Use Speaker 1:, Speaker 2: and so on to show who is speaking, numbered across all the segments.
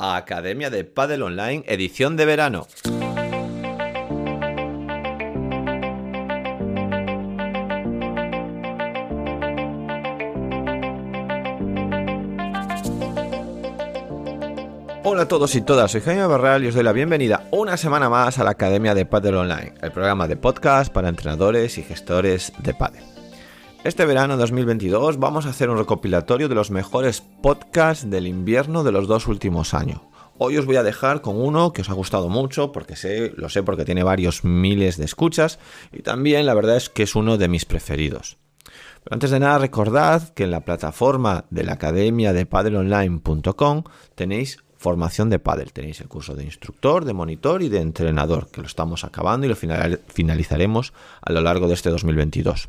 Speaker 1: a Academia de Padel Online, edición de verano. Hola a todos y todas, soy Jaime Barral y os doy la bienvenida una semana más a la Academia de Padel Online, el programa de podcast para entrenadores y gestores de Padel. Este verano 2022 vamos a hacer un recopilatorio de los mejores podcasts del invierno de los dos últimos años. Hoy os voy a dejar con uno que os ha gustado mucho, porque sé, lo sé porque tiene varios miles de escuchas y también la verdad es que es uno de mis preferidos. Pero antes de nada recordad que en la plataforma de la academia de padelonline.com tenéis formación de pádel. Tenéis el curso de instructor, de monitor y de entrenador, que lo estamos acabando y lo finalizaremos a lo largo de este 2022.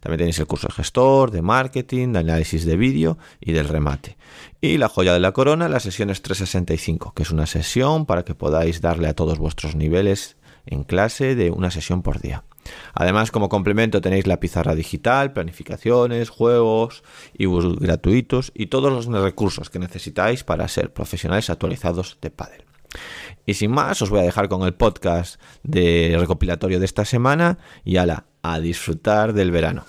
Speaker 1: También tenéis el curso de gestor, de marketing, de análisis de vídeo y del remate. Y la joya de la corona, la sesión es 365, que es una sesión para que podáis darle a todos vuestros niveles en clase de una sesión por día. Además, como complemento tenéis la pizarra digital, planificaciones, juegos, ebooks gratuitos y todos los recursos que necesitáis para ser profesionales actualizados de pádel. Y sin más, os voy a dejar con el podcast de recopilatorio de esta semana y ala, a disfrutar del verano.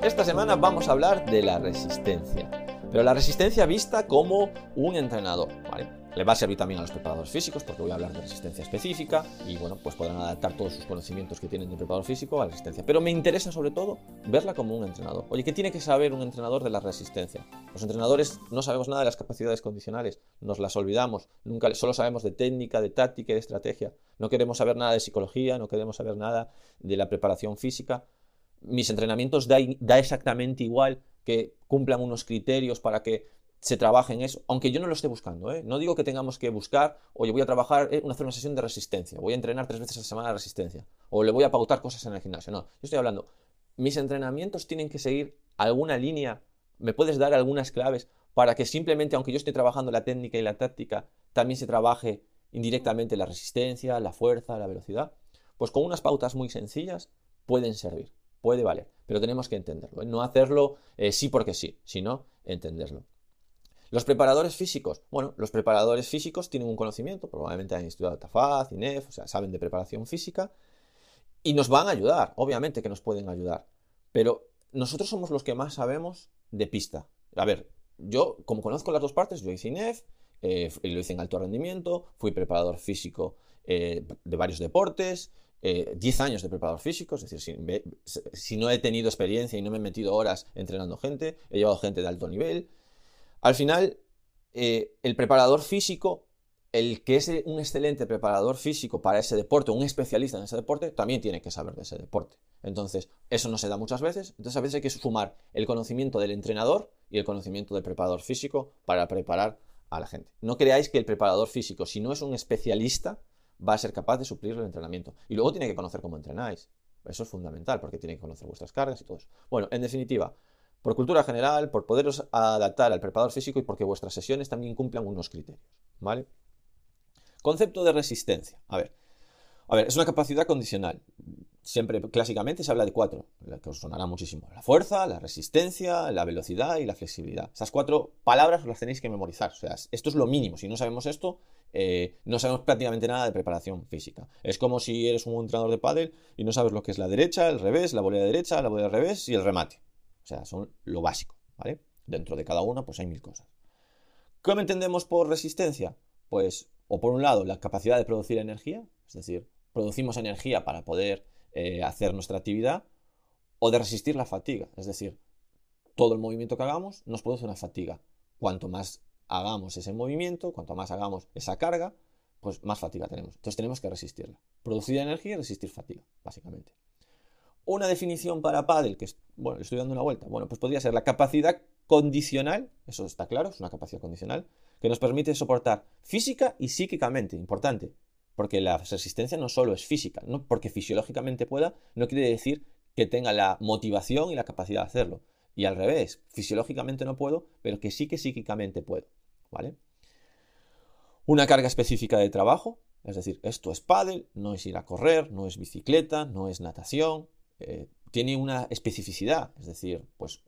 Speaker 1: Esta semana vamos a hablar de la resistencia, pero la resistencia vista como un entrenador, ¿vale? Le va a servir también a los preparadores físicos porque voy a hablar de resistencia específica y bueno, pues podrán adaptar todos sus conocimientos que tienen de preparador físico a la resistencia. Pero me interesa sobre todo verla como un entrenador. Oye, ¿qué tiene que saber un entrenador de la resistencia? Los entrenadores no sabemos nada de las capacidades condicionales, nos las olvidamos, nunca solo sabemos de técnica, de táctica y de estrategia. No queremos saber nada de psicología, no queremos saber nada de la preparación física. Mis entrenamientos da, da exactamente igual que cumplan unos criterios para que se trabaje en eso, aunque yo no lo esté buscando. ¿eh? No digo que tengamos que buscar, oye, voy a trabajar, eh, hacer una sesión de resistencia, voy a entrenar tres veces a la semana de resistencia, o le voy a pautar cosas en el gimnasio. No, yo estoy hablando, mis entrenamientos tienen que seguir alguna línea, me puedes dar algunas claves para que simplemente, aunque yo esté trabajando la técnica y la táctica, también se trabaje indirectamente la resistencia, la fuerza, la velocidad. Pues con unas pautas muy sencillas pueden servir, puede valer, pero tenemos que entenderlo, ¿eh? no hacerlo sí porque sí, sino entenderlo. Los preparadores físicos. Bueno, los preparadores físicos tienen un conocimiento, probablemente han estudiado TAFAZ, INEF, o sea, saben de preparación física y nos van a ayudar, obviamente que nos pueden ayudar, pero nosotros somos los que más sabemos de pista. A ver, yo, como conozco las dos partes, yo hice INEF, eh, lo hice en alto rendimiento, fui preparador físico eh, de varios deportes, 10 eh, años de preparador físico, es decir, si, si, no he tenido experiencia y no me he metido horas entrenando gente, he llevado gente de alto nivel, al final, eh, el preparador físico, el que es un excelente preparador físico para ese deporte, un especialista en ese deporte, también tiene que saber de ese deporte. Entonces, eso no se da muchas veces. Entonces, a veces hay que sumar el conocimiento del entrenador y el conocimiento del preparador físico para preparar a la gente. No creáis que el preparador físico, si no es un especialista, va a ser capaz de suplir el entrenamiento. Y luego tiene que conocer cómo entrenáis. Eso es fundamental, porque tiene que conocer vuestras cargas y todo eso. Bueno, en definitiva, por cultura general, por poderos adaptar al preparador físico y porque vuestras sesiones también cumplan unos criterios, ¿vale? Concepto de resistencia. A ver, a ver, es una capacidad condicional. Siempre, clásicamente, se habla de cuatro, que os sonará muchísimo. La fuerza, la resistencia, la velocidad y la flexibilidad. Esas cuatro palabras las tenéis que memorizar. O sea, esto es lo mínimo. Si no sabemos esto, eh, no sabemos prácticamente nada de preparación física. Es como si eres un entrenador de pádel y no sabes lo que es la derecha, el revés, la volea derecha, la volea revés y el remate. O sea, son lo básico, ¿vale? Dentro de cada una, pues hay mil cosas. ¿Cómo entendemos por resistencia? Pues, o por un lado, la capacidad de producir energía, es decir, producimos energía para poder eh, hacer nuestra actividad, o de resistir la fatiga, es decir, todo el movimiento que hagamos nos produce una fatiga. Cuanto más hagamos ese movimiento, cuanto más hagamos esa carga, pues más fatiga tenemos. Entonces tenemos que resistirla. Producir energía y resistir fatiga, básicamente. Una definición para pádel, que bueno, estoy dando una vuelta, bueno, pues podría ser la capacidad condicional, eso está claro, es una capacidad condicional, que nos permite soportar física y psíquicamente, importante, porque la resistencia no solo es física, no porque fisiológicamente pueda, no quiere decir que tenga la motivación y la capacidad de hacerlo. Y al revés, fisiológicamente no puedo, pero que sí que psíquicamente puedo, ¿vale? Una carga específica de trabajo, Es decir, esto es pádel, no es ir a correr, no es bicicleta, no es natación. Eh, tiene una especificidad, es decir, pues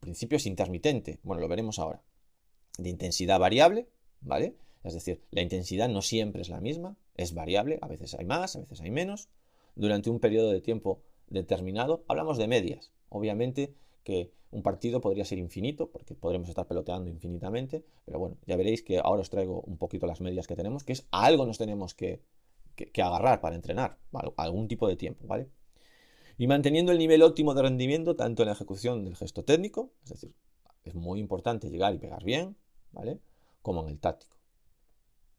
Speaker 1: principio es intermitente. Bueno, lo veremos ahora. De intensidad variable, ¿vale? Es decir, la intensidad no siempre es la misma, es variable, a veces hay más, a veces hay menos. Durante un periodo de tiempo determinado, hablamos de medias. Obviamente que un partido podría ser infinito, porque podremos estar peloteando infinitamente, pero bueno, ya veréis que ahora os traigo un poquito las medias que tenemos, que es algo nos tenemos que, agarrar para entrenar, algún tipo de tiempo, ¿vale? Y manteniendo el nivel óptimo de rendimiento tanto en la ejecución del gesto técnico, es decir, es muy importante llegar y pegar bien, ¿vale? Como en el táctico.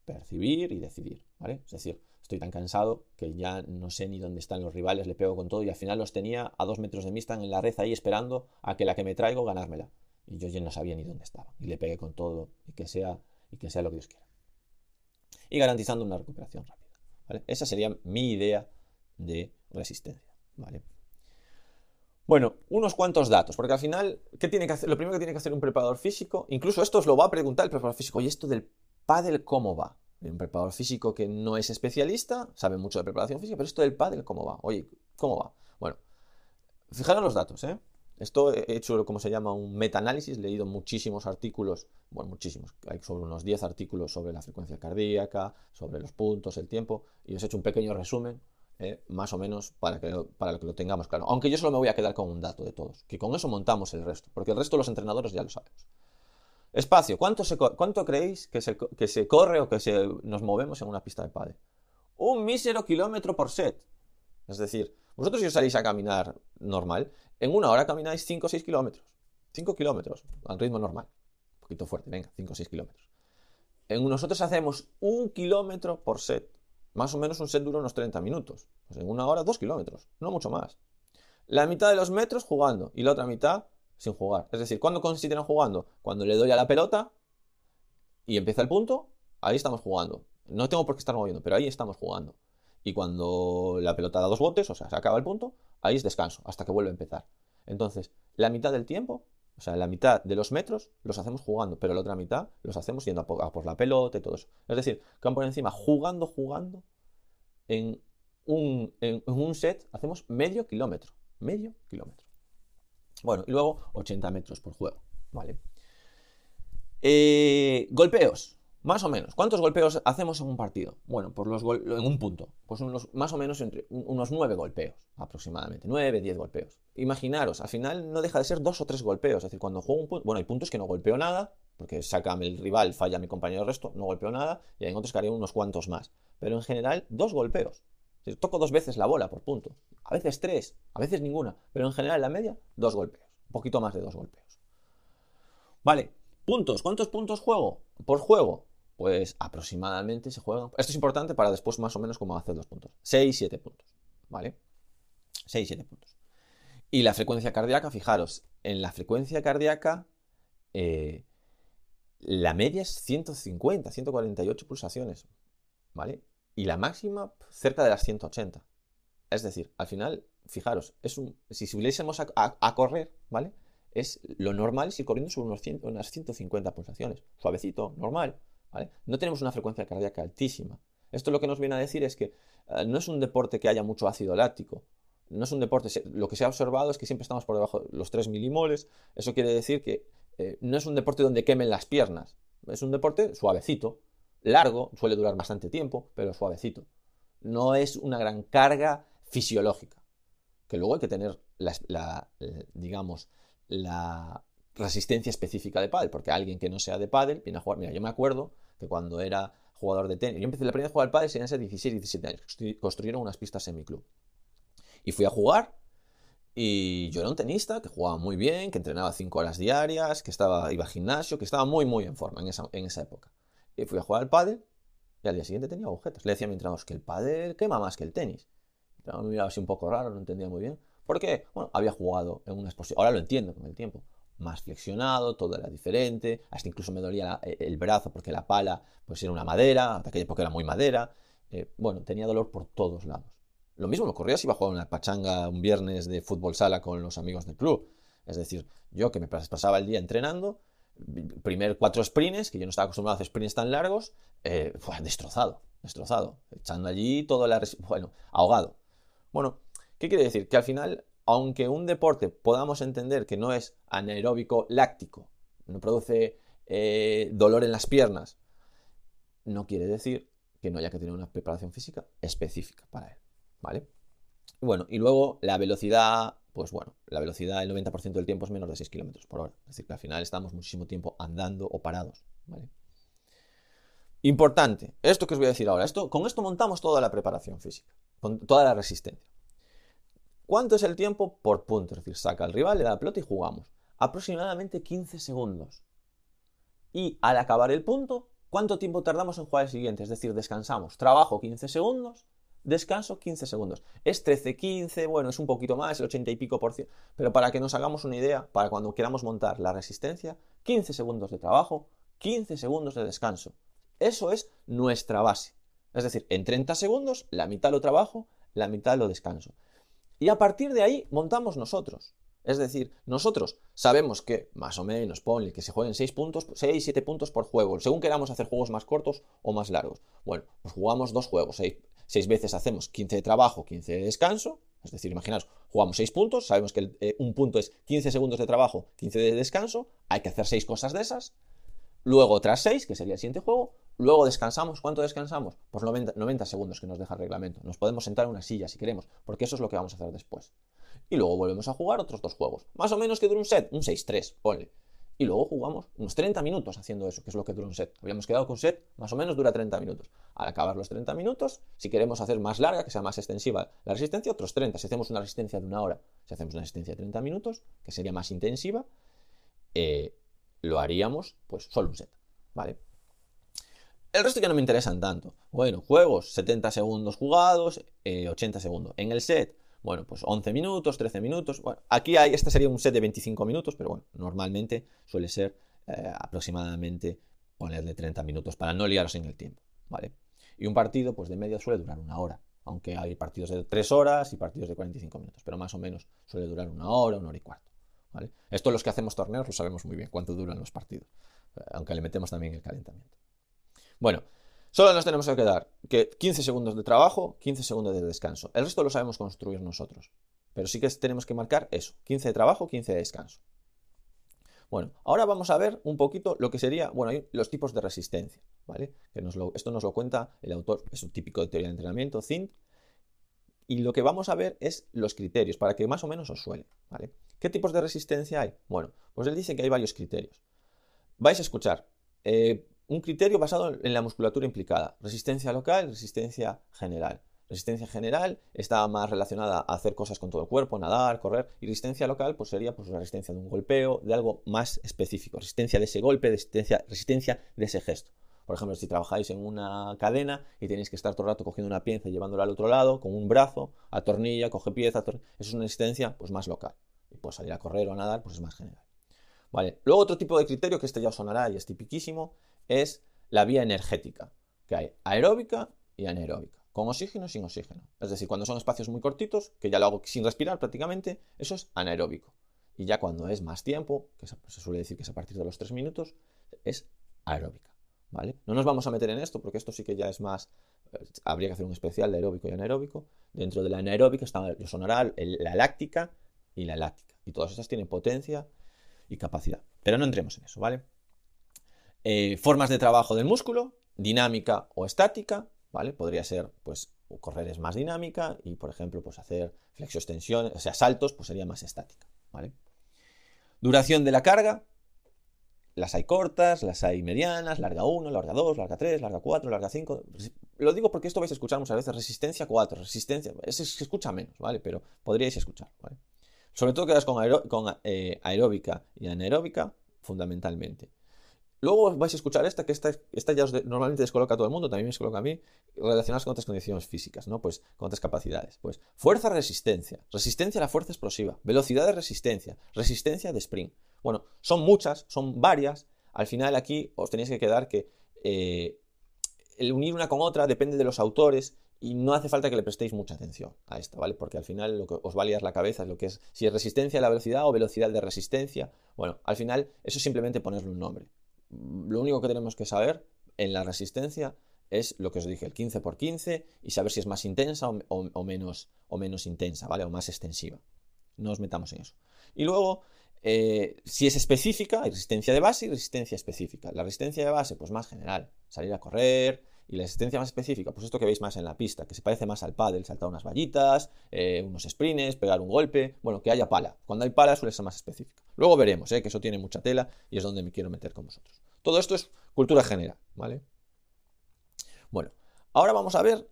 Speaker 1: Percibir y decidir, ¿vale? Es decir, estoy tan cansado que ya no sé ni dónde están los rivales, le pego con todo y al final los tenía a dos metros de mí, están en la red ahí esperando a que la que me traigo ganármela. Y yo ya no sabía ni dónde estaba. Y le pegué con todo y que sea, y que sea lo que Dios quiera. Y garantizando una recuperación rápida. Esa sería mi idea de resistencia. ¿Vale? Bueno, unos cuantos datos, porque al final, ¿qué tiene que hacer? Lo primero que tiene que hacer un preparador físico, incluso esto os lo va a preguntar el preparador físico, ¿y esto del pádel cómo va? un preparador físico que no es especialista, sabe mucho de preparación física, pero esto del pádel, ¿cómo va? Oye, ¿cómo va? Bueno, fijaros los datos, ¿eh? Esto he hecho, como se llama, un meta-análisis, leído muchísimos artículos, bueno, muchísimos, hay sobre unos 10 artículos sobre la frecuencia cardíaca, sobre los puntos, el tiempo, y os he hecho un pequeño resumen, ¿eh? más o menos, para que, para que lo tengamos claro. Aunque yo solo me voy a quedar con un dato de todos, que con eso montamos el resto, porque el resto de los entrenadores ya lo sabemos. Espacio. ¿Cuánto, cuánto creéis que se, que se, corre o que se, nos movemos en una pista de pádel? Un mísero kilómetro por set. Es decir, vosotros si os salís a caminar normal, en una hora camináis 5 o 6 kilómetros. 5 kilómetros al ritmo normal. Un poquito fuerte, venga, 5 o 6 kilómetros. En nosotros hacemos un kilómetro por set. Más o menos un set dura unos 30 minutos. Pues en una hora, 2 kilómetros, no mucho más. La mitad de los metros jugando y la otra mitad sin jugar. Es decir, ¿cuándo consideran jugando? Cuando le doy a la pelota y empieza el punto, ahí estamos jugando. No tengo por qué estar moviendo, pero ahí estamos jugando. Y cuando la pelota da dos botes, o sea, se acaba el punto, ahí es descanso, hasta que vuelve a empezar. Entonces, la mitad del tiempo, o sea, la mitad de los metros los hacemos jugando, pero la otra mitad los hacemos yendo a por, la pelota y todo eso. Es decir, van por encima jugando, jugando, en un, en un set hacemos medio kilómetro. Medio kilómetro. Bueno, y luego 80 metros por juego, ¿vale? Eh, golpeos, más o menos. ¿Cuántos golpeos hacemos en un partido? Bueno, por los en un punto. Pues unos, más o menos entre unos 9 golpeos, aproximadamente. 9, 10 golpeos. Imaginaros, al final no deja de ser dos o tres golpeos. Es decir, cuando juego un punto. Bueno, hay puntos que no golpeo nada, porque saca el rival, falla mi compañero el resto, no golpeo nada, y hay otros que haré unos cuantos más. Pero en general, dos golpeos. Toco dos veces la bola por punto. A veces tres, a veces ninguna. Pero en general, en la media, dos golpeos. Un poquito más de dos golpeos. Vale, puntos. ¿Cuántos puntos juego? Por juego. Pues aproximadamente se juegan. Esto es importante para después más o menos cómo hacer los puntos. 6, 7 puntos. ¿Vale? 6, 7 puntos. Y la frecuencia cardíaca, fijaros, en la frecuencia cardíaca eh, la media es 150, 148 pulsaciones. ¿Vale? y la máxima cerca de las 180. Es decir, al final, fijaros, es un, si subiésemos a, correr, ¿vale? Es lo normal es ir corriendo sobre unos unas 150 pulsaciones, suavecito, normal, No tenemos una frecuencia cardíaca altísima. Esto lo que nos viene a decir es que eh, no es un deporte que haya mucho ácido láctico. No es un deporte, lo que se ha observado es que siempre estamos por debajo de los 3 milimoles. Eso quiere decir que eh, no es un deporte donde quemen las piernas. Es un deporte suavecito, largo, suele durar bastante tiempo, pero suavecito. No es una gran carga fisiológica. Que luego hay que tener la, digamos, la resistencia específica de pádel, porque alguien que no sea de pádel viene a jugar. Mira, yo me acuerdo que cuando era jugador de tenis, yo empecé la primera vez a jugar al pádel, serían 16, 17 años. Construyeron unas pistas en mi club. Y fui a jugar y yo era un tenista que jugaba muy bien, que entrenaba 5 horas diarias, que estaba, iba al gimnasio, que estaba muy, muy en forma en esa, en esa época. Y fui a jugar al pádel y al día siguiente tenía agujetas. Le decía a mi entrenador que el pádel quema más que el tenis. me miraba así un poco raro, no entendía muy bien. Porque, bueno, había jugado en una exposición. Ahora lo entiendo con el tiempo. Más flexionado, todo era diferente. Hasta incluso me dolía e, el brazo porque la pala pues era una madera. Hasta aquella época era muy madera. Eh, bueno, tenía dolor por todos lados. Lo mismo me ocurría si iba a jugar una pachanga un viernes de fútbol sala con los amigos del club. Es decir, yo que me pasaba el día entrenando, primer cuatro sprints, que yo no estaba acostumbrado a hacer sprints tan largos, eh, destrozado, destrozado, echando allí todo la... Bueno, ahogado. Bueno, ¿qué quiere decir? Que al final, aunque un deporte podamos entender que no es anaeróbico láctico, no produce eh, dolor en las piernas, no quiere decir que no haya que tener una preparación física específica para él, ¿vale? Bueno, y luego la velocidad, pues bueno, la velocidad el 90% del tiempo es menos de 6 km por hora. Es decir, que al final estamos muchísimo tiempo andando o parados, ¿vale? Importante, esto que os voy a decir ahora, esto, con esto montamos toda la preparación física, con toda la resistencia. ¿Cuánto es el tiempo por punto? Es decir, saca al rival, le da la pelota y jugamos. Aproximadamente 15 segundos. Y al acabar el punto, ¿cuánto tiempo tardamos en jugar el siguiente? Es decir, descansamos. Trabajo 15 segundos, descanso 15 segundos. Es 13, 15, bueno, es un poquito más, el 80 y pico por ciento. Pero para que nos hagamos una idea, para cuando queramos montar la resistencia, 15 segundos de trabajo, 15 segundos de descanso. Eso es nuestra base. Es decir, en 30 segundos la mitad lo trabajo, la mitad lo descanso. Y a partir de ahí montamos nosotros. Es decir, nosotros sabemos que, más o menos, ponle que se jueguen 6 puntos, 6, 7 puntos por juego, según queramos hacer juegos más cortos o más largos. Bueno, pues jugamos dos juegos, 6, veces hacemos 15 de trabajo, 15 de descanso. Es decir, imaginaos, jugamos 6 puntos, sabemos que eh, un punto es 15 segundos de trabajo, 15 de descanso, hay que hacer 6 cosas de esas. Luego otras 6, que sería el siguiente juego. Luego descansamos. ¿Cuánto descansamos? Pues 90, segundos que nos deja el reglamento. Nos podemos sentar en una silla si queremos, porque eso es lo que vamos a hacer después. Y luego volvemos a jugar otros dos juegos. Más o menos que dura un set, un 6-3, ponle. Y luego jugamos unos 30 minutos haciendo eso, que es lo que dura un set. Habíamos quedado con un set, más o menos dura 30 minutos. Al acabar los 30 minutos, si queremos hacer más larga, que sea más extensiva la resistencia, otros 30. Si hacemos una resistencia de una hora, si hacemos una resistencia de 30 minutos, que sería más intensiva, eh, lo haríamos pues solo un set. ¿vale? El resto ya no me interesan tanto. Bueno, juegos, 70 segundos jugados, 80 eh, segundos. En el set, bueno, pues 11 minutos, 13 minutos. Bueno, aquí hay, este sería un set de 25 minutos, pero bueno, normalmente suele ser eh, aproximadamente ponerle 30 minutos para no liaros en el tiempo, ¿vale? Y un partido, pues de media suele durar una hora, aunque hay partidos de 3 horas y partidos de 45 minutos, pero más o menos suele durar una hora, una hora y cuarto, ¿vale? Esto los que hacemos torneos lo sabemos muy bien, cuánto duran los partidos aunque le metemos también el calentamiento. Bueno, solo nos tenemos que quedar que 15 segundos de trabajo, 15 segundos de descanso. El resto lo sabemos construir nosotros. Pero sí que tenemos que marcar eso, 15 de trabajo, 15 de descanso. Bueno, ahora vamos a ver un poquito lo que sería, bueno, los tipos de resistencia, ¿vale? Que esto nos lo cuenta el autor, es un típico de teoría de entrenamiento, Zint, y lo que vamos a ver es los criterios, para que más o menos os suene, ¿vale? ¿Qué tipos de resistencia hay? Bueno, pues él dice que hay varios criterios vais a escuchar eh, un criterio basado en la musculatura implicada. Resistencia local, resistencia general. Resistencia general está más relacionada a hacer cosas con todo el cuerpo, nadar, correr. Y resistencia local pues sería pues, la resistencia de un golpeo, de algo más específico. Resistencia de ese golpe, resistencia, resistencia de ese gesto. Por ejemplo, si trabajáis en una cadena y tenéis que estar todo el rato cogiendo una pieza y llevándola al otro lado, con un brazo, atornilla, coge pieza, eso es una resistencia pues, más local. Y pues salir a correr o a nadar pues es más general. Luego otro tipo de criterio, que este ya sonará y es tipiquísimo, es la vía energética, que hay aeróbica y anaeróbica, con oxígeno y sin oxígeno. Es decir, cuando son espacios muy cortitos, que ya lo hago sin respirar prácticamente, eso es anaeróbico. Y ya cuando es más tiempo, que se suele decir que es a partir de los 3 minutos, es aeróbica. ¿Vale? No nos vamos a meter en esto porque esto sí que ya es más. Eh, habría que hacer un especial de aeróbico y anaeróbico. Dentro de la anaeróbica está, sonará la láctica y la láctica. Y todas estas tienen potencia y capacidad. Pero no entremos en eso, ¿vale? Eh, formas de trabajo del músculo, dinámica o estática, ¿vale? Podría ser, pues, correr es más dinámica y, por ejemplo, pues hacer flexo-extensiones, o sea, saltos, pues sería más estática, ¿vale? Duración de la carga, las hay cortas, las hay medianas, larga 1, larga 2, larga 3, larga 4, larga 5. Lo digo porque esto vais a escuchar muchas veces, resistencia 4, resistencia, es, se escucha menos, ¿vale? Pero podríais escuchar. Sobre todo quedas con, eh, aeróbica y anaeróbica, fundamentalmente. Luego vais a escuchar esta, que esta, esta ya os normalmente descoloca a todo el mundo, también me descoloca a mí, relacionadas con otras condiciones físicas, ¿no? Pues con otras capacidades. Pues fuerza, resistencia, resistencia a la fuerza explosiva, velocidad de resistencia, resistencia de sprint. Bueno, son muchas, son varias. Al final aquí os tenéis que quedar que eh, el unir una con otra depende de los autores y no hace falta que le prestéis mucha atención a esto, ¿vale? Porque al final lo que os va a liar la cabeza es lo que es si es resistencia a la velocidad o velocidad de resistencia. Bueno, al final eso es simplemente ponerle un nombre. Lo único que tenemos que saber en la resistencia es lo que os dije, el 15 por 15 y saber si es más intensa o, menos, o menos intensa, ¿vale? O más extensiva. No os metamos en eso. Y luego, eh, si es específica, hay resistencia de base y resistencia específica. La resistencia de base, pues más general, salir a correr, y la resistencia más específica, pues esto que veis más en la pista, que se parece más al pádel, saltar unas vallitas, eh, unos sprints, pegar un golpe, bueno, que haya pala. Cuando hay pala suele ser más específica. Luego veremos, eh, que eso tiene mucha tela y es donde me quiero meter con vosotros. Todo esto es cultura general, ¿vale? Bueno, ahora vamos a ver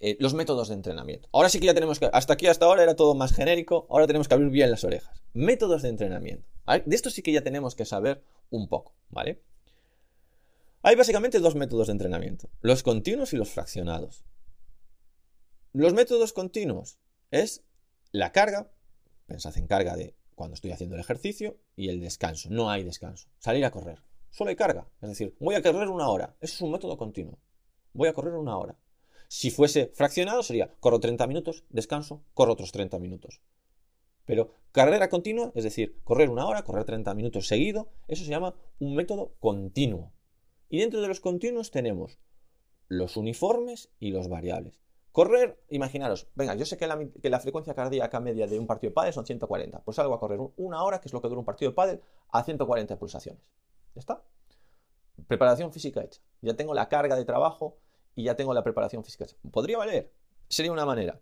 Speaker 1: eh, los métodos de entrenamiento. Ahora sí que ya tenemos que, hasta aquí, hasta ahora era todo más genérico, ahora tenemos que abrir bien las orejas. Métodos de entrenamiento. De esto sí que ya tenemos que saber un poco, ¿vale? Hay básicamente dos métodos de entrenamiento, los continuos y los fraccionados. Los métodos continuos es la carga, pensad en carga de cuando estoy haciendo el ejercicio, y el descanso. No hay descanso. Salir a correr. Solo hay carga. Es decir, voy a correr una hora. Eso es un método continuo. Voy a correr una hora. Si fuese fraccionado sería, corro 30 minutos, descanso, corro otros 30 minutos. Pero carrera continua, es decir, correr una hora, correr 30 minutos seguido, eso se llama un método continuo. Y dentro de los continuos tenemos los uniformes y los variables. Correr, imaginaros, venga, yo sé que la, frecuencia cardíaca media de un partido de pádel son 140, pues salgo a correr una hora, que es lo que dura un partido de pádel, a 140 pulsaciones. ¿Ya está? Preparación física hecha. Ya tengo la carga de trabajo y ya tengo la preparación física hecha. ¿Podría valer? Sería una manera.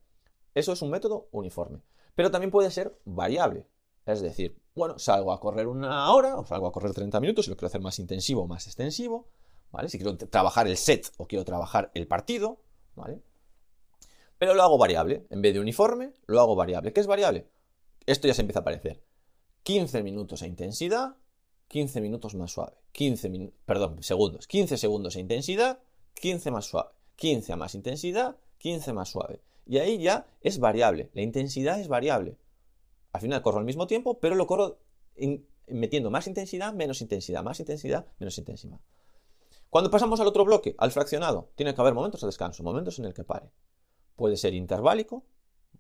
Speaker 1: Eso es un método uniforme. Pero también puede ser variable. Es decir, bueno, salgo a correr una hora o salgo a correr 30 minutos si lo quiero hacer más intensivo o más extensivo. Si quiero trabajar el set o quiero trabajar el partido, ¿vale? Pero lo hago variable. En vez de uniforme, lo hago variable. ¿Qué es variable? Esto ya se empieza a aparecer. 15 minutos a intensidad, 15 minutos más suave. 15 perdón, segundos. 15 segundos a intensidad, 15 más suave. 15 a más intensidad, 15 más suave. Y ahí ya es variable. La intensidad es variable. Al final corro al mismo tiempo, pero lo corro metiendo más intensidad, menos intensidad, más intensidad, menos intensidad. Cuando pasamos al otro bloque, al fraccionado, tiene que haber momentos de descanso, momentos en el que pare. Puede ser interválico,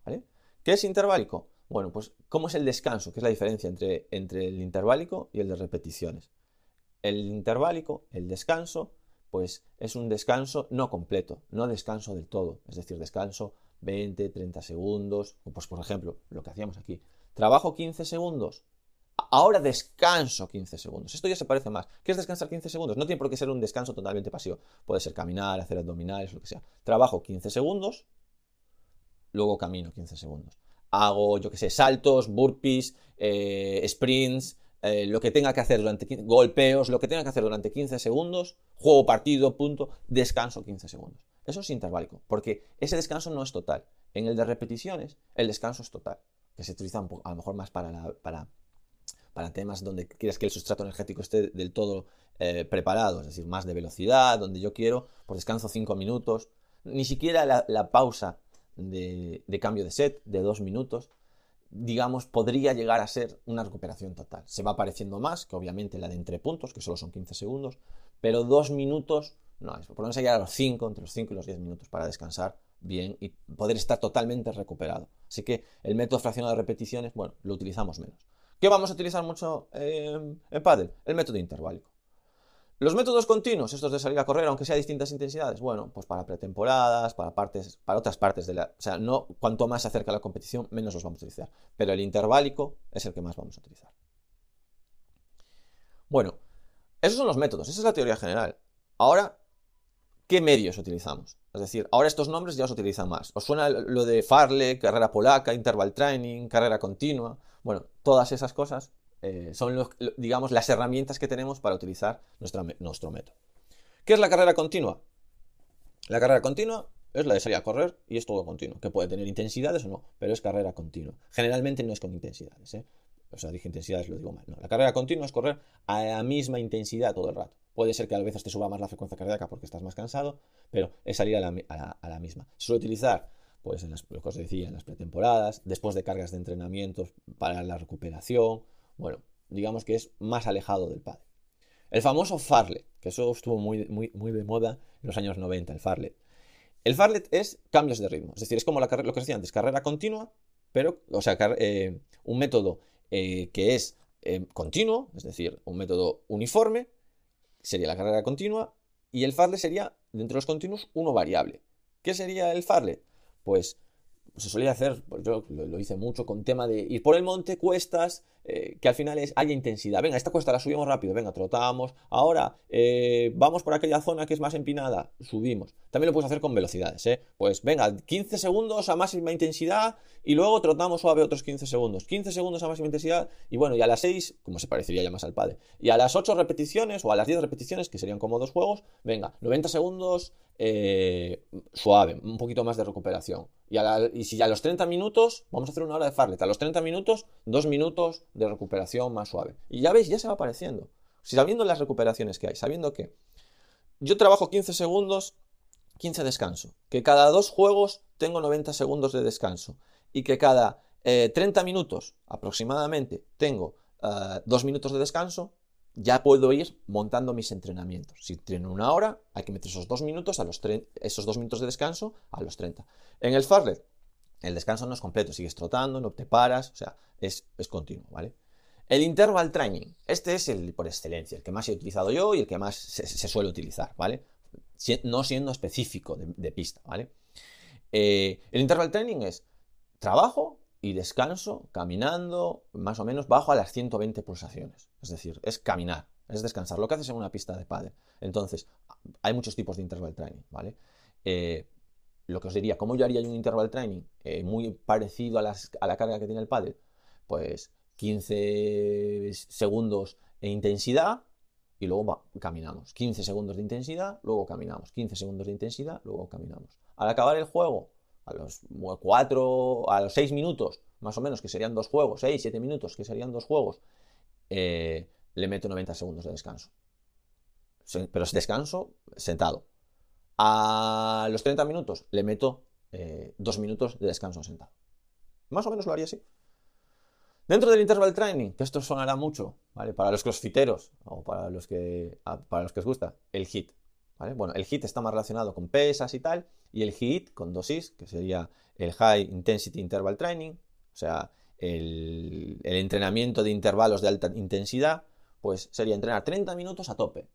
Speaker 1: ¿vale? ¿Qué es interválico? Bueno, pues ¿cómo es el descanso? ¿Qué es la diferencia entre, entre el interválico y el de repeticiones? El interválico, el descanso, pues es un descanso no completo, no descanso del todo, es decir, descanso 20, 30 segundos, pues por ejemplo, lo que hacíamos aquí. Trabajo 15 segundos, Ahora descanso 15 segundos. Esto ya se parece más. ¿Qué es descansar 15 segundos? No tiene por qué ser un descanso totalmente pasivo. Puede ser caminar, hacer abdominales, lo que sea. Trabajo 15 segundos, luego camino 15 segundos. Hago, yo qué sé, saltos, burpees, eh, sprints, eh, lo que tenga que hacer durante 15, golpeos, lo que tenga que hacer durante 15 segundos, juego partido, punto, descanso 15 segundos. Eso es interválico, porque ese descanso no es total. En el de repeticiones, el descanso es total, que se utiliza a lo mejor más para, para para temas donde quieres que el sustrato energético esté del todo eh, preparado, es decir, más de velocidad, donde yo quiero, por descanso 5 minutos, ni siquiera la, pausa de, cambio de set de 2 minutos, digamos, podría llegar a ser una recuperación total. Se va apareciendo más, que obviamente la de entre puntos, que solo son 15 segundos, pero 2 minutos, no, es por lo menos llegar a los 5, entre los 5 y los 10 minutos para descansar bien y poder estar totalmente recuperado. Así que el método fraccionado de repeticiones, bueno, lo utilizamos menos. ¿Qué vamos a utilizar mucho en Paddle? El método interválico. Los métodos continuos, estos de salir a correr, aunque sea a distintas intensidades, bueno, pues para pretemporadas, para partes, para otras partes de la. O sea, no cuanto más se acerca la competición, menos los vamos a utilizar. Pero el interválico es el que más vamos a utilizar. Bueno, esos son los métodos, esa es la teoría general. Ahora, ¿qué medios utilizamos? Es decir, ahora estos nombres ya os utilizan más. ¿Os suena lo de Farley, carrera polaca, interval training, carrera continua? Bueno, todas esas cosas eh, son, digamos, las herramientas que tenemos para utilizar nuestro método. ¿Qué es la carrera continua? La carrera continua es la de salir a correr y es todo continuo, que puede tener intensidades o no, pero es carrera continua. Generalmente no es con intensidades, ¿eh? O sea, dije intensidades, lo digo mal. No, la carrera continua es correr a la misma intensidad todo el rato. Puede ser que a veces te suba más la frecuencia cardíaca porque estás más cansado, pero es salir a la, misma. Se suele utilizar pues en las, lo que os decía, en las pretemporadas, después de cargas de entrenamientos para la recuperación. Bueno, digamos que es más alejado del padre. El famoso Farley, que eso estuvo muy, muy, muy de moda en los años 90, el Farley. El farlet es cambios de ritmo, es decir, es como la lo que decía antes, carrera continua, pero, o sea, eh, un método eh, que es eh, continuo, es decir, un método uniforme, sería la carrera continua, y el farlet sería, dentro de los continuos, uno variable. ¿Qué sería el farlet? Pues se solía hacer, pues yo lo, hice mucho con tema de ir por el monte, cuestas, eh, que al final es, haya intensidad. Venga, esta cuesta la subimos rápido, venga, trotamos. Ahora, eh, vamos por aquella zona que es más empinada, subimos. También lo puedes hacer con velocidades, ¿eh? Pues venga, 15 segundos a máxima intensidad y luego trotamos suave otros 15 segundos. 15 segundos a máxima intensidad y bueno, y a las 6, como se parecería ya más al padre, y a las 8 repeticiones o a las 10 repeticiones, que serían como dos juegos, venga, 90 segundos eh, suave, un poquito más de recuperación. Y, si a los 30 minutos, vamos a hacer una hora de farlet, a los 30 minutos, dos minutos de recuperación más suave. Y ya veis, ya se va apareciendo. Si sabiendo las recuperaciones que hay, sabiendo que yo trabajo 15 segundos, 15 descanso, que cada dos juegos tengo 90 segundos de descanso y que cada 30 eh, minutos aproximadamente tengo uh, dos minutos de descanso, ya puedo ir montando mis entrenamientos. Si entreno una hora, hay que meter esos dos minutos, a los esos dos minutos de descanso a los 30. En el Farlet, el descanso no es completo, sigues trotando, no te paras, o sea, es, continuo, ¿vale? El interval training, este es el por excelencia, el que más he utilizado yo y el que más se, suele utilizar, ¿vale? no siendo específico de, pista, ¿vale? Eh, el interval training es trabajo y descanso caminando más o menos bajo a las 120 pulsaciones. Es decir, es caminar, es descansar, lo que haces en una pista de pádel. Entonces, hay muchos tipos de interval training, ¿vale? Eh, lo que os diría, ¿cómo yo haría un interval training eh, muy parecido a, la carga que tiene el pádel? Pues 15 segundos de intensidad y luego caminamos. 15 segundos de intensidad, luego caminamos. 15 segundos de intensidad, luego caminamos. Al acabar el juego, a los 4, a los 6 minutos, más o menos, que serían dos juegos, 6, 7 minutos, que serían dos juegos, eh, le meto 90 segundos de descanso. Pero es descanso sentado. A los 30 minutos le meto 2 eh, minutos de descanso sentado. Más o menos lo haría así. Dentro del interval training, que esto sonará mucho, ¿vale? Para los crossfiteros o para los que, para los que os gusta, el HIT. Bueno, el HIT está más relacionado con pesas y tal, y el HIT con dosis, que sería el High Intensity Interval Training, o sea, el, entrenamiento de intervalos de alta intensidad, pues sería entrenar 30 minutos a tope.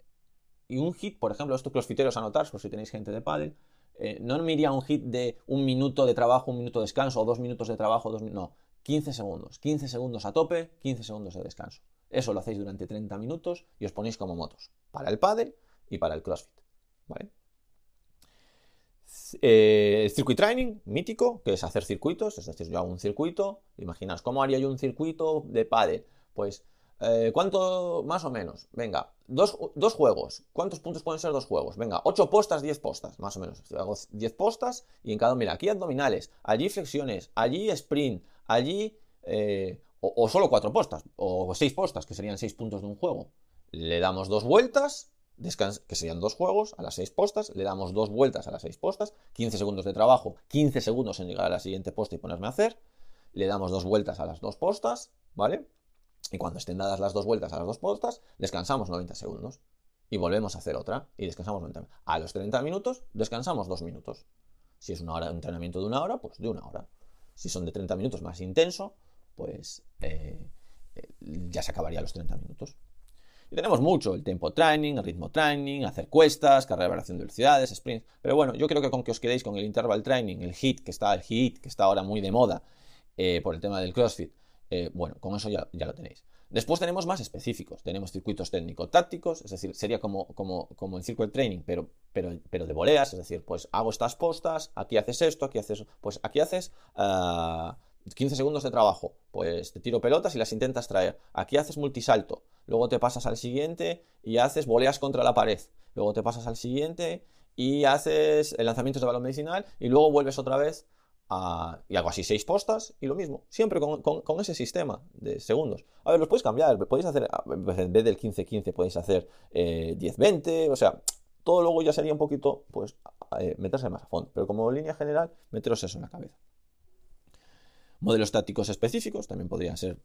Speaker 1: Y un hit, por ejemplo, esto que los fiteros anotar, por si tenéis gente de pádel, eh, no me iría un hit de un minuto de trabajo, un minuto de descanso, o dos minutos de trabajo, dos no, 15 segundos, 15 segundos a tope, 15 segundos de descanso. Eso lo hacéis durante 30 minutos y os ponéis como motos, para el pádel y para el crossfit. Eh, circuit training, mítico, que es hacer circuitos, es decir, yo hago un circuito, imaginaos, ¿cómo haría yo un circuito de pádel? Pues, eh, ¿cuánto más o menos? Venga, dos, juegos, ¿cuántos puntos pueden ser dos juegos? Venga, 8 postas, 10 postas, más o menos. Hago 10 postas y en cada, mira, aquí abdominales, allí flexiones, allí sprint, allí, eh, o, o, solo 4 postas, o 6 postas, que serían 6 puntos de un juego. Le damos dos vueltas, que serían dos juegos a las seis postas, le damos dos vueltas a las seis postas, 15 segundos de trabajo, 15 segundos en llegar a la siguiente posta y ponerme a hacer, le damos dos vueltas a las dos postas, ¿vale? Y cuando estén dadas las dos vueltas a las dos postas, descansamos 90 segundos y volvemos a hacer otra y descansamos 90 minutos. A los 30 minutos, descansamos dos minutos. Si es una hora de entrenamiento de una hora, pues de una hora. Si son de 30 minutos más intenso, pues eh, eh, ya se acabaría los 30 minutos. Y tenemos mucho, el tempo training, el ritmo training, hacer cuestas, carrera de variación de velocidades, sprints. Pero bueno, yo creo que con que os quedéis con el interval training, el HIT, que está, el HIT, que está ahora muy de moda eh, por el tema del CrossFit, eh, bueno, con eso ya, ya, lo tenéis. Después tenemos más específicos, tenemos circuitos técnico-tácticos, es decir, sería como, como, como el circuit training, pero, pero, pero de voleas, es decir, pues hago estas postas, aquí haces esto, aquí haces, pues aquí haces... Ah, 15 segundos de trabajo, pues te tiro pelotas y las intentas traer. Aquí haces multisalto, luego te pasas al siguiente y haces voleas contra la pared. Luego te pasas al siguiente y haces lanzamientos de balón medicinal y luego vuelves otra vez y hago así seis postas y lo mismo, siempre con, ese sistema de segundos. A ver, los podéis cambiar, podéis hacer, en vez del 15-15 podéis hacer 10-20, eh, o sea, todo luego ya sería un poquito, pues, eh, meterse más a fondo. Pero como línea general, meteros eso en la cabeza. Modelos tácticos específicos, también podrían ser,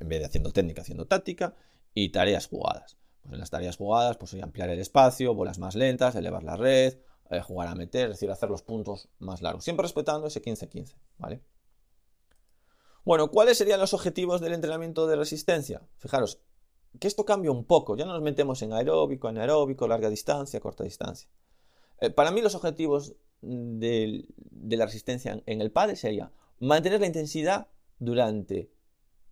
Speaker 1: en vez de haciendo técnica, haciendo táctica, y tareas jugadas. Pues en las tareas jugadas, pues ampliar el espacio, bolas más lentas, elevar la red, eh, jugar a meter, es decir, hacer los puntos más largos, siempre respetando ese 15-15, ¿vale? Bueno, ¿cuáles serían los objetivos del entrenamiento de resistencia? Fijaros, que esto cambia un poco, ya no nos metemos en aeróbico, anaeróbico, larga distancia, corta distancia. Eh, para mí los objetivos de, la resistencia en el pádel sería mantener la intensidad durante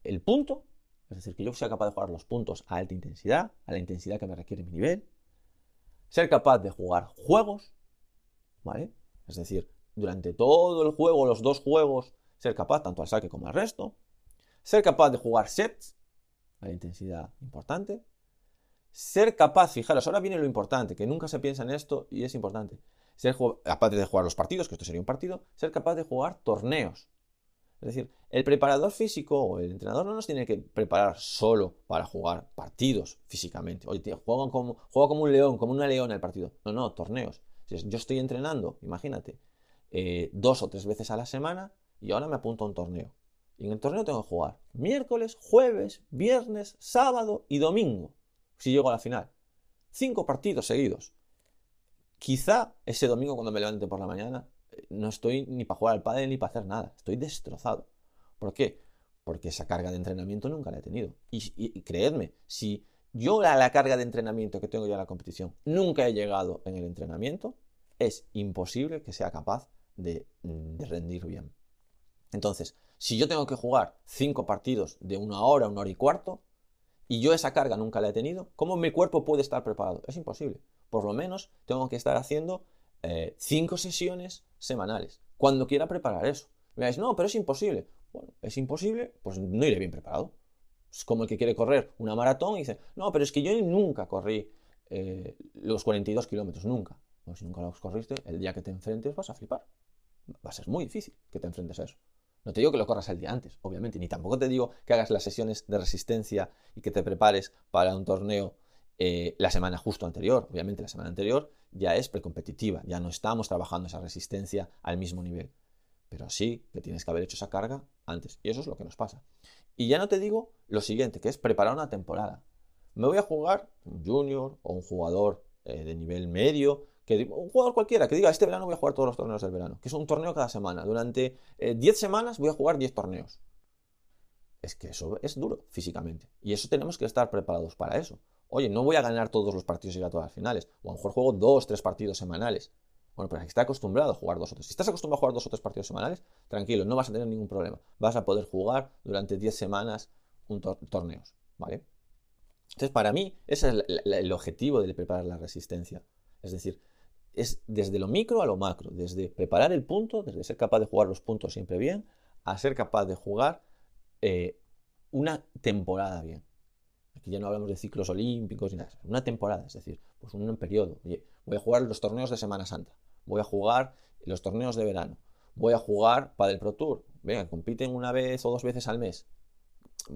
Speaker 1: el punto, es decir, que yo sea capaz de jugar los puntos a alta intensidad, a la intensidad que me requiere mi nivel, ser capaz de jugar juegos, ¿vale? Es decir, durante todo el juego, los dos juegos, ser capaz tanto al saque como al resto, ser capaz de jugar sets a la intensidad importante, ser capaz, fijaros, ahora viene lo importante, que nunca se piensa en esto y es importante, ser capaz de jugar los partidos, que esto sería un partido, ser capaz de jugar torneos. Es decir, el preparador físico o el entrenador no nos tiene que preparar solo para jugar partidos físicamente. Oye, juega como, como un león, como una leona el partido. No, no, torneos. Yo estoy entrenando, imagínate, eh, dos o tres veces a la semana y ahora me apunto a un torneo. Y en el torneo tengo que jugar miércoles, jueves, viernes, sábado y domingo, si llego a la final. Cinco partidos seguidos. Quizá ese domingo cuando me levante por la mañana eh, no estoy ni para jugar al pádel ni para hacer nada. Estoy destrozado. ¿Por qué? Porque esa carga de entrenamiento nunca la he tenido. Y, creedme, si yo a la carga de entrenamiento que tengo ya en la competición nunca he llegado en el entrenamiento, es imposible que sea capaz de rendir bien. Entonces, si yo tengo que jugar cinco partidos de una hora, una hora y cuarto, y yo esa carga nunca la he tenido, ¿cómo mi cuerpo puede estar preparado? Es imposible. Por lo menos tengo que estar haciendo eh, cinco sesiones semanales. Cuando quiera preparar eso. Me no, pero es imposible. Bueno, es imposible, pues no iré bien preparado. Es como el que quiere correr una maratón y dice, no, pero es que yo nunca corrí eh, los 42 kilómetros, nunca. Bueno, si nunca los corriste, el día que te enfrentes vas a flipar. Va a ser muy difícil que te enfrentes a eso. No te digo que lo corras el día antes, obviamente, ni tampoco te digo que hagas las sesiones de resistencia y que te prepares para un torneo eh, la semana justo anterior. Obviamente la semana anterior ya es precompetitiva, ya no estamos trabajando esa resistencia al mismo nivel. Pero sí que tienes que haber hecho esa carga antes. Y eso es lo que nos pasa. Y ya no te digo lo siguiente, que es preparar una temporada. Me voy a jugar un junior o un jugador eh, de nivel medio que un jugador cualquiera que diga, este verano voy a jugar todos los torneos del verano, que es un torneo cada semana. Durante 10 eh, semanas voy a jugar 10 torneos. Es que eso es duro físicamente. Y eso tenemos que estar preparados para eso. Oye, no voy a ganar todos los partidos y a todas las finales. O a lo mejor juego 2, 3 partidos semanales. Bueno, pero está acostumbrado a jugar dos o tres. Si estás acostumbrado a jugar dos o tres partidos semanales, tranquilo, no vas a tener ningún problema. Vas a poder jugar durante 10 semanas un torneos, ¿vale? Entonces, para mí, ese es el objetivo de preparar la resistencia. Es decir, es desde lo micro a lo macro, desde preparar el punto, desde ser capaz de jugar los puntos siempre bien, a ser capaz de jugar eh, una temporada bien. Aquí ya no hablamos de ciclos olímpicos ni nada, una temporada, es decir, pues un periodo. voy a jugar los torneos de Semana Santa, voy a jugar los torneos de verano, voy a jugar para el Pro Tour. Venga, compiten una vez o dos veces al mes.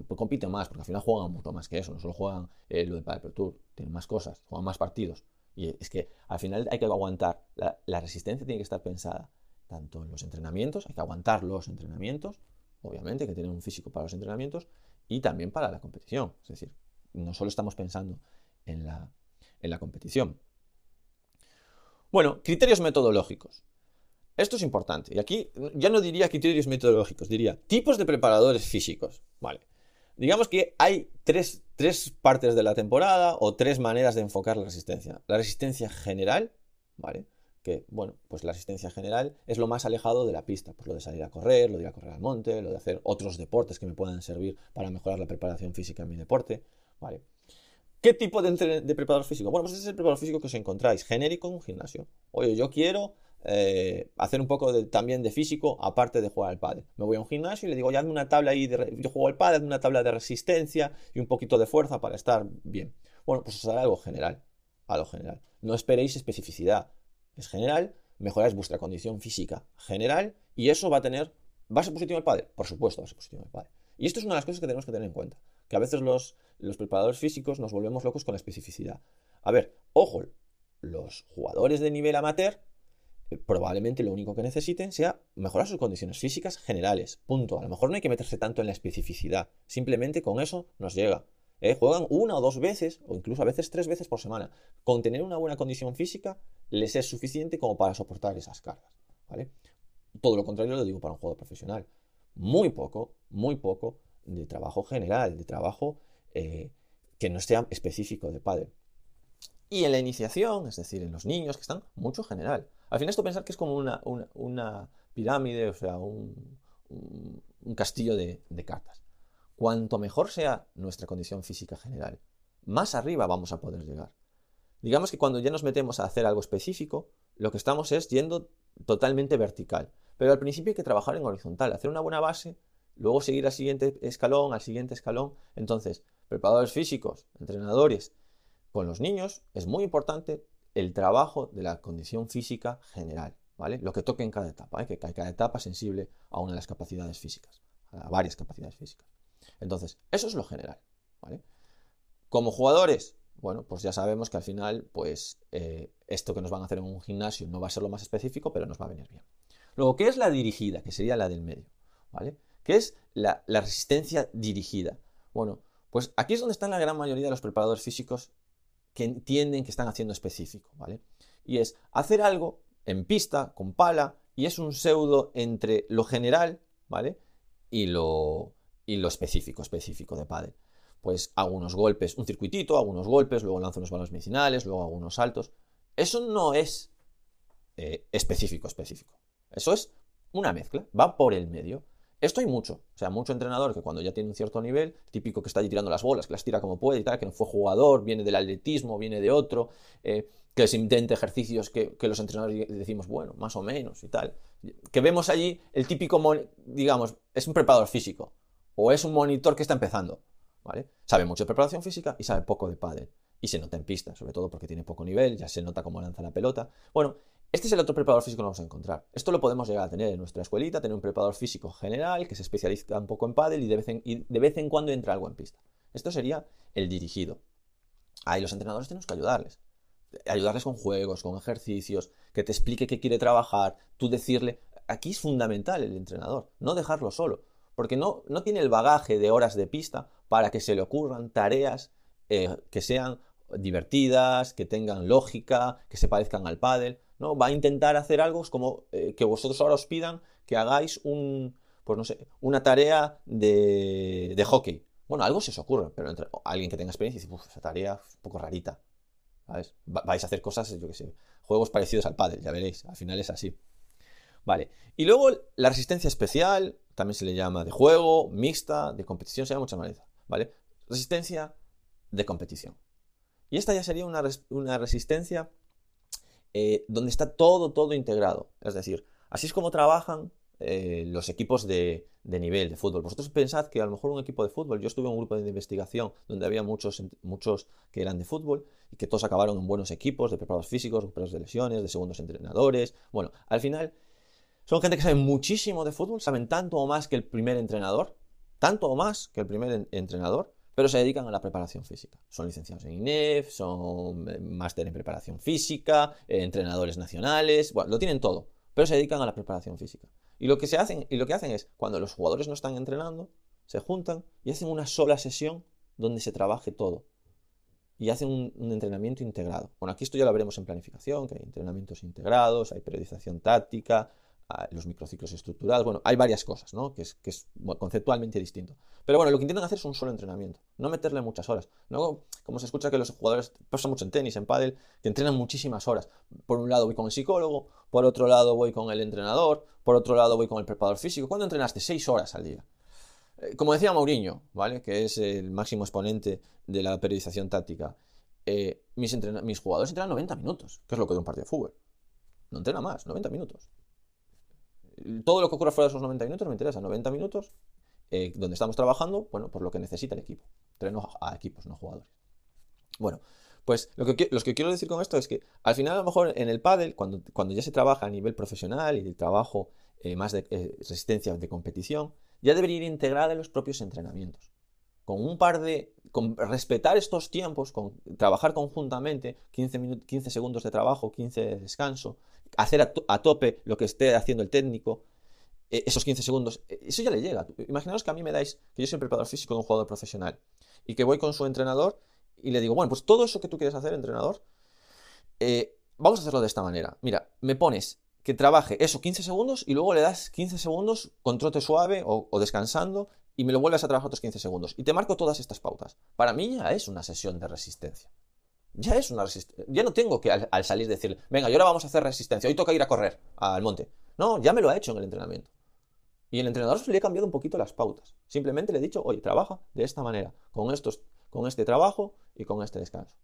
Speaker 1: Pues compiten más, porque al final juegan mucho más que eso, no solo juegan eh, lo de para el Pro Tour, tienen más cosas, juegan más partidos. Y es que al final hay que aguantar. La, resistencia tiene que estar pensada tanto en los entrenamientos, hay que aguantar los entrenamientos, obviamente, que tienen un físico para los entrenamientos, y también para la competición. Es decir, no solo estamos pensando en la, en la competición. Bueno, criterios metodológicos. Esto es importante. Y aquí ya no diría criterios metodológicos, diría tipos de preparadores físicos. Vale. Digamos que hay tres, partes de la temporada o tres maneras de enfocar la resistencia. La resistencia general, ¿vale? Que, bueno, pues la resistencia general es lo más alejado de la pista, pues lo de salir a correr, lo de ir a correr al monte, lo de hacer otros deportes que me puedan servir para mejorar la preparación física en mi deporte, ¿vale? ¿Qué tipo de, de preparador físico? Bueno, pues ese es el preparador físico que os encontráis, genérico en un gimnasio. Oye, yo quiero eh, hacer un poco también de físico aparte de jugar al pádel. Me voy a un gimnasio y le digo, ya hazme una tabla ahí, de, yo juego al pádel, hazme una tabla de resistencia y un poquito de fuerza para estar bien. Bueno, pues os hará algo general, algo general. No esperéis especificidad, es general, mejoráis vuestra condición física general y eso va a tener, ¿va a ser positivo el pádel? Por supuesto va a ser positivo el pádel. Y esto es una de las cosas que tenemos que tener en cuenta, que a veces los, los preparadores físicos nos volvemos locos con la especificidad. A ver, ojo, los jugadores de nivel amateur probablemente lo único que necesiten sea mejorar sus condiciones físicas generales. Punto. A lo mejor no hay que meterse tanto en la especificidad. Simplemente con eso nos llega. ¿eh? juegan una o dos veces, o incluso a veces tres veces por semana. Con tener una buena condición física les es suficiente como para soportar esas cargas. ¿vale? Todo lo contrario lo digo para un jugador profesional. Muy poco, muy poco de trabajo general, de trabajo eh, que no sea específico de padre. Y en la iniciación, es decir, en los niños que están, mucho general. Al final esto pensar que es como una, pirámide, o sea, un, castillo de, de cartas. Cuanto mejor sea nuestra condición física general, más arriba vamos a poder llegar. Digamos que cuando ya nos metemos a hacer algo específico, lo que estamos es yendo totalmente vertical. Pero al principio hay que trabajar en horizontal, hacer una buena base, luego seguir al siguiente escalón, al siguiente escalón. Entonces, preparadores físicos, entrenadores, con los niños es muy importante el trabajo de la condición física general, ¿vale? Lo que toque en cada etapa, ¿eh? que cada etapa sensible a una de las capacidades físicas, a varias capacidades físicas. Entonces, eso es lo general, ¿vale? Como jugadores, bueno, pues ya sabemos que al final, pues eh, esto que nos van a hacer en un gimnasio no va a ser lo más específico, pero nos va a venir bien. Luego, ¿qué es la dirigida? Que sería la del medio, ¿vale? ¿Qué es la, resistencia dirigida? Bueno, pues aquí es donde están la gran mayoría de los preparadores físicos que entienden que están haciendo específico, ¿vale? Y es hacer algo en pista, con pala, y es un pseudo entre lo general, ¿vale? Y lo, y lo específico, específico de pádel. Pues hago unos golpes, un circuitito, hago unos golpes, luego lanzo unos balones medicinales, luego hago unos saltos. Eso no es eh, específico, específico. Eso es una mezcla, va por el medio. Esto hay mucho, o sea, mucho entrenador que cuando ya tiene un cierto nivel, típico que está allí tirando las bolas, que las tira como puede y tal, que no fue jugador, viene del atletismo, viene de otro, eh, que se intente ejercicios que, los entrenadores decimos, bueno, más o menos y tal. Que vemos allí el típico, digamos, es un preparador físico o es un monitor que está empezando, ¿vale? Sabe mucho de preparación física y sabe poco de pádel. Y se nota en pista, sobre todo porque tiene poco nivel, ya se nota cómo lanza la pelota. Bueno, este es el otro preparador físico que vamos a encontrar. Esto lo podemos llegar a tener en nuestra escuelita, tener un preparador físico general que se especializa un poco en pádel y de vez en, cuando entra algo en pista. Esto sería el dirigido. Ahí los entrenadores tenemos que ayudarles. Ayudarles con juegos, con ejercicios, que te explique qué quiere trabajar, tú decirle. Aquí es fundamental el entrenador, no dejarlo solo, porque no, no tiene el bagaje de horas de pista para que se le ocurran tareas eh, que sean divertidas, que tengan lógica, que se parezcan al pádel. ¿No? Va a intentar hacer algo como eh, que vosotros ahora os pidan que hagáis un, pues no sé, una tarea de, de hockey. Bueno, algo se os ocurre, pero entre, alguien que tenga experiencia dice, esa tarea es un poco rarita. Vais a hacer cosas, yo qué sé, juegos parecidos al pádel, ya veréis, al final es así. Vale, y luego la resistencia especial, también se le llama de juego, mixta, de competición, se llama muchas maneras, ¿vale? Resistencia de competición. Y esta ya sería una, una resistencia eh, donde está todo, todo integrado. Es decir, así es como trabajan eh, los equipos de, nivel de fútbol. Vosotros pensad que a lo mejor un equipo de fútbol, yo estuve en un grupo de investigación donde había muchos, muchos que eran de fútbol y que todos acabaron en buenos equipos de preparados físicos, preparados de lesiones, de segundos entrenadores. Bueno, al final son gente que sabe muchísimo de fútbol, saben tanto o más que el primer entrenador, tanto o más que el primer entrenador, pero se dedican a la preparación física. Son licenciados en INEF, son eh, máster en preparación física, eh, entrenadores nacionales, bueno, lo tienen todo, pero se dedican a la preparación física. Y lo que se hacen, y lo que hacen es, cuando los jugadores no están entrenando, se juntan y hacen una sola sesión donde se trabaje todo. Y hacen un, un entrenamiento integrado. Bueno, aquí esto ya lo veremos en planificación, que hay entrenamientos integrados, hay periodización táctica, los microciclos estructurados. Bueno, hay varias cosas, ¿no? Que es, conceptualmente distinto. Pero bueno, lo que intentan hacer es un solo entrenamiento, no meterle muchas horas. No como se escucha que los jugadores, pasa mucho en tenis, en pádel, que entrenan muchísimas horas. Por un lado voy con el psicólogo, por otro lado voy con el entrenador, por otro lado voy con el preparador físico. ¿Cuándo entrenaste? Seis horas al día. Eh, como decía Mourinho, ¿vale? Que es el máximo exponente de la periodización táctica. Eh, mis, mis jugadores entrenan 90 minutos, que es lo que de un partido de fútbol. No entrena más, 90 minutos todo lo que ocurra fuera de esos 90 minutos me interesa. 90 minutos eh, donde estamos trabajando, bueno, por lo que necesita el equipo. Entreno a equipos, no jugadores. Bueno, pues lo que, que quiero decir con esto es que al final a lo mejor en el pádel, cuando, cuando ya se trabaja a nivel profesional y el trabajo eh, más de eh, resistencia de competición, ya debería ir integrada en los propios entrenamientos. Con un par de... Con respetar estos tiempos, con trabajar conjuntamente, 15, 15 segundos de trabajo, 15 de descanso, hacer a, tope lo que esté haciendo el técnico, eh, esos 15 segundos, eh, eso ya le llega. Imaginaos que a mí me dais, que yo soy preparador físico de un jugador profesional, y que voy con su entrenador y le digo, bueno, pues todo eso que tú quieres hacer, entrenador, eh, vamos a hacerlo de esta manera. Mira, me pones que trabaje eso 15 segundos y luego le das 15 segundos con trote suave o, descansando y me lo vuelves a trabajar otros 15 segundos. Y te marco todas estas pautas. Para mí ya es una sesión de resistencia. Ya es una resistencia. Ya no tengo que al, salir decir, venga, y ahora vamos a hacer resistencia. Hoy toca ir a correr al monte. No, ya me lo ha hecho en el entrenamiento. Y el entrenador se le ha cambiado un poquito las pautas. Simplemente le he dicho, oye, trabaja de esta manera, con, estos, con este trabajo y con este descanso.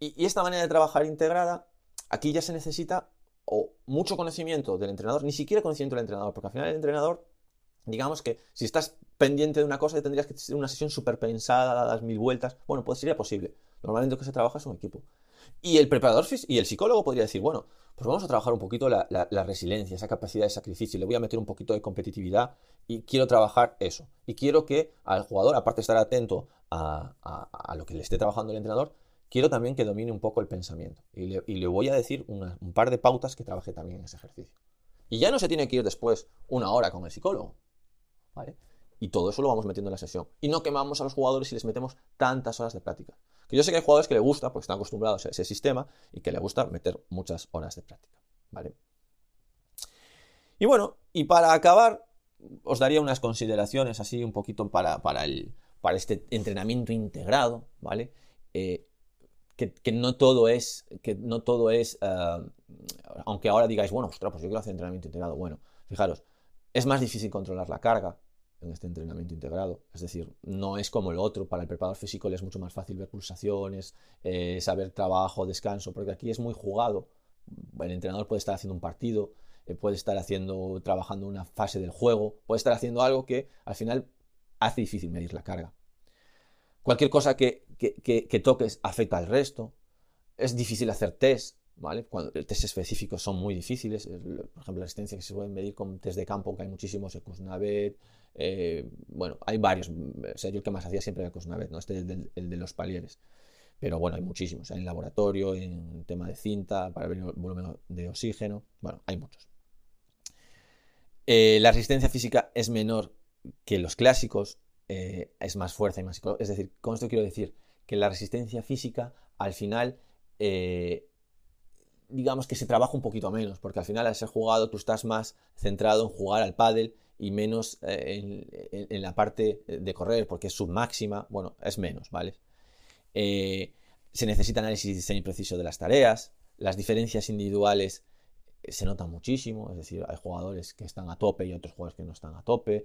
Speaker 1: Y, esta manera de trabajar integrada, aquí ya se necesita o mucho conocimiento del entrenador, ni siquiera conocimiento del entrenador, porque al final el entrenador, digamos que si estás pendiente de una cosa, tendrías que tener una sesión súper pensada, dadas mil vueltas. Bueno, pues sería posible. Normalmente lo que se trabaja es un equipo. Y el preparador y el psicólogo podría decir, bueno, pues vamos a trabajar un poquito la, resiliencia, esa capacidad de sacrificio, le voy a meter un poquito de competitividad y quiero trabajar eso. Y quiero que al jugador, aparte de estar atento a, lo que le esté trabajando el entrenador, quiero también que domine un poco el pensamiento. Y le, voy a decir un par de pautas que trabaje también en ese ejercicio. Y ya no se tiene que ir después una hora con el psicólogo. Y todo eso lo vamos metiendo en la sesión. Y no quemamos a los jugadores y les metemos tantas horas de práctica. Que yo sé que hay jugadores que le gusta, porque están acostumbrados a ese sistema, y que le gusta meter muchas horas de práctica. ¿Vale? Y bueno, y para acabar, os daría unas consideraciones así un poquito para, para, el, para este entrenamiento integrado, ¿vale? Eh, que, no todo es, que no todo es, eh, aunque ahora digáis, bueno, ostras, pues yo quiero hacer entrenamiento integrado. Bueno, fijaros, es más difícil controlar la carga, en este entrenamiento integrado. Es decir, no es como el otro, para el preparador físico le es mucho más fácil ver pulsaciones, eh, saber trabajo, descanso, porque aquí es muy jugado. El entrenador puede estar haciendo un partido, eh, puede estar haciendo, trabajando una fase del juego, puede estar haciendo algo que al final hace difícil medir la carga. Cualquier cosa que, que toques afecta al resto. Es difícil hacer test, ¿vale? Cuando test específicos son muy difíciles, por ejemplo, la resistencia que se puede medir con test de campo, que hay muchísimos, Ecusnavet, eh, bueno, hay varios, yo el que más hacía siempre era Ecusnavet, ¿no? Este es el, de los palieres, pero bueno, hay muchísimos, en laboratorio, en tema de cinta, para ver el volumen de oxígeno, bueno, hay muchos. Eh, la resistencia física es menor que los clásicos, eh, es más fuerza y más Es decir, con esto quiero decir que la resistencia física al final digamos que se trabaja un poquito menos, porque al final al ser jugado tú estás más centrado en jugar al pádel y menos eh, en, la parte de correr, porque es submáxima, bueno, es menos, ¿vale? Eh, se necesita análisis y diseño preciso de las tareas, las diferencias individuales eh, se notan muchísimo, es decir, hay jugadores que están a tope y otros jugadores que no están a tope,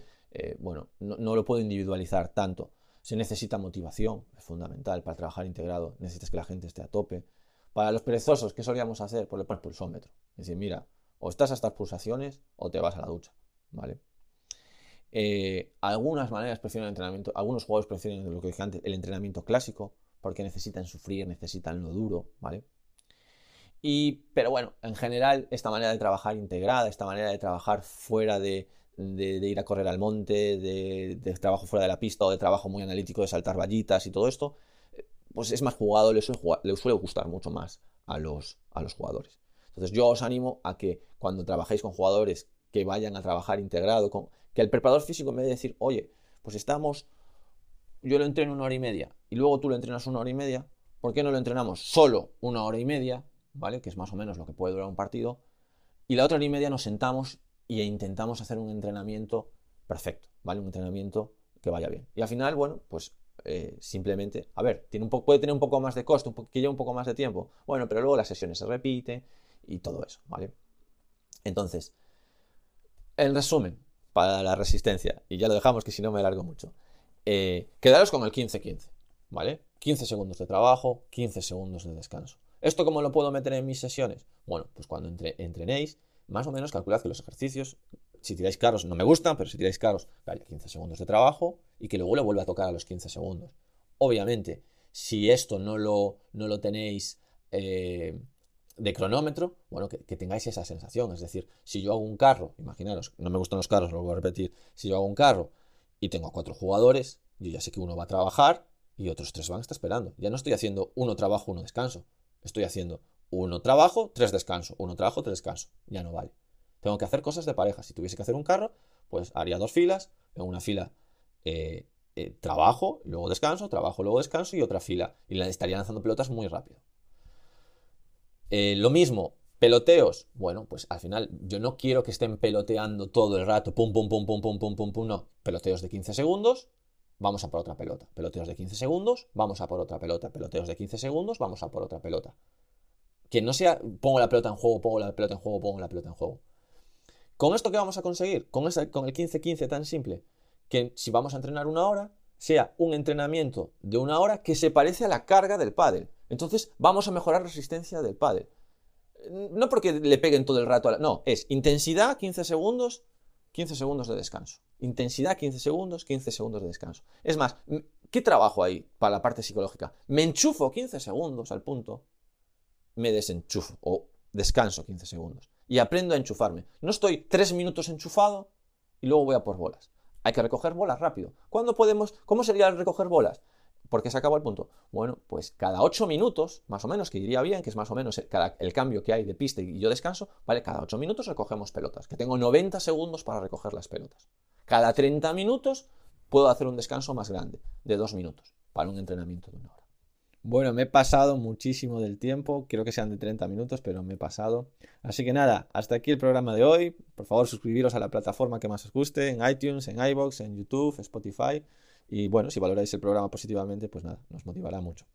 Speaker 1: bueno, no, no lo puedo individualizar tanto. Se necesita motivación, es fundamental para trabajar integrado, necesitas que la gente esté a tope, para los perezosos, ¿qué solíamos hacer? Le pones pulsómetro. Es decir, mira, o estás a estas pulsaciones o te vas a la ducha, ¿vale? Eh, algunas maneras prefieren el entrenamiento, algunos jugadores prefieren lo que dije antes, el entrenamiento clásico, porque necesitan sufrir, necesitan lo duro, ¿vale? Y, pero bueno, en general, esta manera de trabajar integrada, esta manera de trabajar fuera de, ir a correr al monte, de, trabajo fuera de la pista o de trabajo muy analítico de saltar vallitas y todo esto, pues es más jugado, le suele, gustar mucho más a los, a los jugadores. Entonces yo os animo a que cuando trabajéis con jugadores que vayan a trabajar integrado, con, que el preparador físico en vez de decir, oye, pues estamos, yo lo entreno una hora y media y luego tú lo entrenas una hora y media, ¿por qué no lo entrenamos solo una hora y media, ¿vale? Que es más o menos lo que puede durar un partido, y la otra hora y media nos sentamos e intentamos hacer un entrenamiento perfecto, ¿vale? Un entrenamiento que vaya bien. Y al final, bueno, pues eh, simplemente, a ver, tiene un puede tener un poco más de costo, un que lleva un poco más de tiempo, bueno, pero luego las sesiones se repiten y todo eso, ¿vale? Entonces, en resumen, para la resistencia, y ya lo dejamos que si no me alargo mucho, eh, quedaros con el 15-15, ¿vale? 15 segundos de trabajo, 15 segundos de descanso. ¿Esto cómo lo puedo meter en mis sesiones? Bueno, pues cuando entrenéis, más o menos calculad que los ejercicios si tiráis carros, no me gustan, pero si tiráis carros, haya 15 segundos de trabajo y que luego le vuelva a tocar a los 15 segundos. Obviamente, si esto no lo, no lo tenéis eh, de cronómetro, bueno, que, tengáis esa sensación. Es decir, si yo hago un carro, imaginaros, no me gustan los carros, lo voy a repetir, si yo hago un carro y tengo a cuatro jugadores, yo ya sé que uno va a trabajar y otros tres van a estar esperando. Ya no estoy haciendo uno trabajo, uno descanso. Estoy haciendo uno trabajo, tres descanso, uno trabajo, tres descanso. Ya no vale. Tengo que hacer cosas de pareja. Si tuviese que hacer un carro, pues haría dos filas. En una fila eh, eh, trabajo, luego descanso, trabajo, luego descanso y otra fila. Y le estaría lanzando pelotas muy rápido. Eh, lo mismo, peloteos. Bueno, pues al final yo no quiero que estén peloteando todo el rato, pum, pum, pum, pum, pum, pum, pum, pum, no. Peloteos de 15 segundos, vamos a por otra pelota. Peloteos de 15 segundos, vamos a por otra pelota. Peloteos de 15 segundos, vamos a por otra pelota. Que no sea pongo la pelota en juego, pongo la pelota en juego, pongo la pelota en juego. ¿Con esto qué vamos a conseguir? Con, con el 15-15 tan simple, que si vamos a entrenar una hora, sea un entrenamiento de una hora que se parece a la carga del pádel. Entonces vamos a mejorar la resistencia del pádel. No porque le peguen todo el rato a la... No, es intensidad 15 segundos, 15 segundos de descanso. Intensidad 15 segundos, 15 segundos de descanso. Es más, ¿qué trabajo hay para la parte psicológica? Me enchufo 15 segundos al punto, me desenchufo o descanso 15 segundos y aprendo a enchufarme. No estoy tres minutos enchufado y luego voy a por bolas. Hay que recoger bolas rápido. ¿Cuándo podemos? ¿Cómo sería recoger bolas? Porque se acabó el punto. Bueno, pues cada 8 minutos, más o menos, que iría bien, que es más o menos el, el cambio que hay de pista y yo descanso, ¿vale? Cada 8 minutos recogemos pelotas, que tengo 90 segundos para recoger las pelotas. Cada 30 minutos puedo hacer un descanso más grande, de 2 minutos, para un entrenamiento de una hora. Bueno, me he pasado muchísimo del tiempo, quiero que sean de 30 minutos, pero me he pasado. Así que nada, hasta aquí el programa de hoy. Por favor, suscribiros a la plataforma que más os guste, en iTunes, en iBox, en YouTube, Spotify. Y bueno, si valoráis el programa positivamente, pues nada, nos motivará mucho.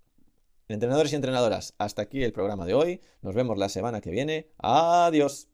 Speaker 1: Entrenadores y entrenadoras, hasta aquí el programa de hoy. Nos vemos la semana que viene. Adiós.